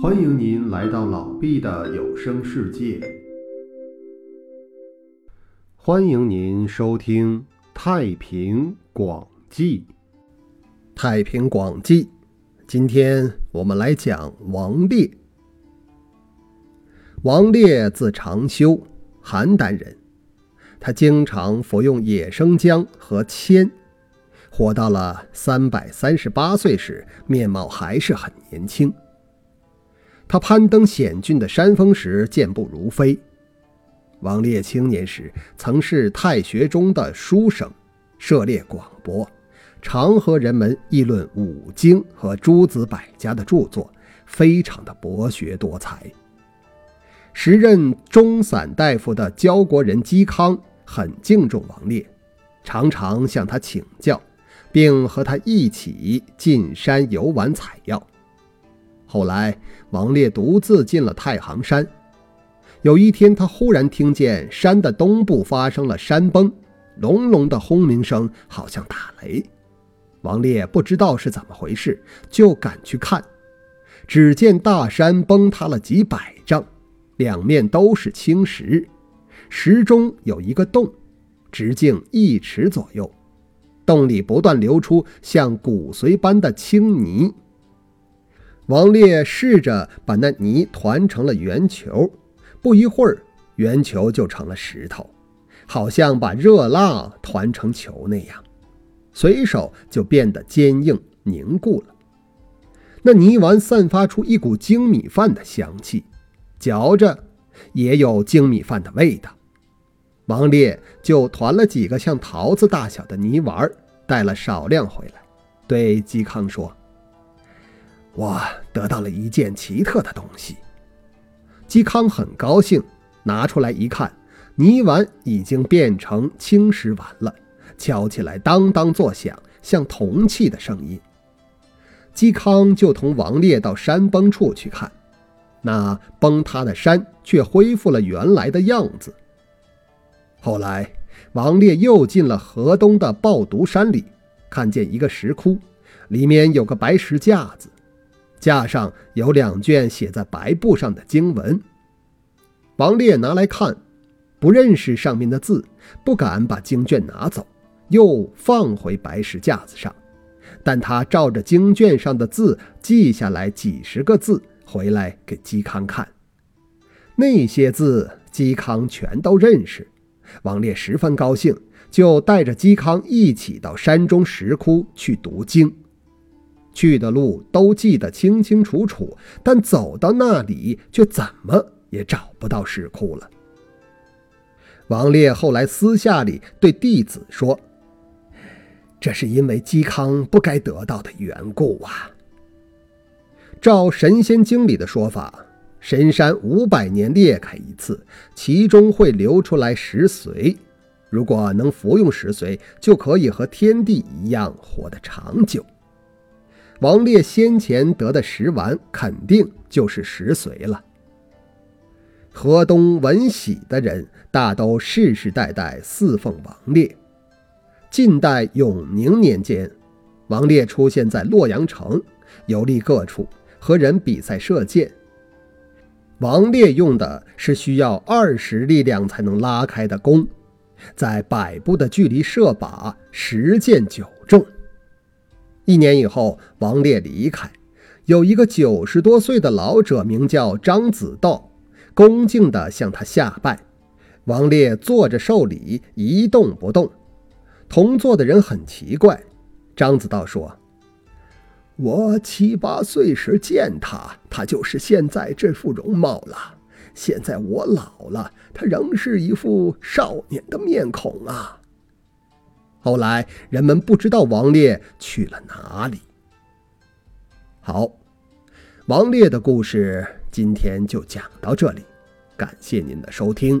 欢迎您来到老毕的有声世界。欢迎您收听《太平广记》。《太平广记》，今天我们来讲王烈。王烈字长修，邯郸人。他经常服用野生姜和铅，活到了三百三十八岁时，面貌还是很年轻。他攀登险峻的山峰时健步如飞。王烈青年时曾是太学中的书生，涉猎广博，常和人们议论五经和诸子百家的著作，非常的博学多才。时任中散大夫的焦国人嵇康很敬重王烈，常常向他请教，并和他一起进山游玩采药。后来，王烈独自进了太行山。有一天，他忽然听见山的东部发生了山崩，隆隆的轰鸣声，好像打雷。王烈不知道是怎么回事，就赶去看。只见大山崩塌了几百丈，两面都是青石，石中有一个洞，直径一尺左右，洞里不断流出像骨髓般的青泥。王烈试着把那泥团成了圆球，不一会儿，圆球就成了石头，好像把热蜡团成球那样，随手就变得坚硬凝固了。那泥丸散发出一股精米饭的香气，嚼着也有精米饭的味道。王烈就团了几个像桃子大小的泥丸，带了少量回来，对嵇康说。我得到了一件奇特的东西。嵇康很高兴，拿出来一看，泥丸已经变成青石丸了，敲起来当当作响，像铜器的声音。嵇康就同王烈到山崩处去看，那崩塌的山却恢复了原来的样子。后来，王烈又进了河东的抱犊山里，看见一个石窟，里面有个白石架子。架上有两卷写在白布上的经文。王烈拿来看，不认识上面的字，不敢把经卷拿走，又放回白石架子上。但他照着经卷上的字记下来几十个字，回来给嵇康看。那些字，嵇康全都认识。王烈十分高兴，就带着嵇康一起到山中石窟去读经。去的路都记得清清楚楚，但走到那里却怎么也找不到石窟了。王烈后来私下里对弟子说：“这是因为嵇康不该得到的缘故啊。”照《神仙经》里的说法，神山五百年裂开一次，其中会流出来石髓，如果能服用石髓，就可以和天地一样活得长久。王烈先前得的石丸，肯定就是石髓了。河东闻喜的人，大都世世代代侍奉王烈。晋代永宁年间，王烈出现在洛阳城，游历各处，和人比赛射箭。王烈用的是需要二十力量才能拉开的弓，在百步的距离射靶，十箭九。一年以后，王烈离开，有一个九十多岁的老者，名叫张子道，恭敬地向他下拜。王烈坐着受礼，一动不动。同坐的人很奇怪。张子道说：“我七八岁时见他，他就是现在这副容貌了。现在我老了，他仍是一副少年的面孔啊。”后来人们不知道王烈去了哪里。好，王烈的故事今天就讲到这里，感谢您的收听。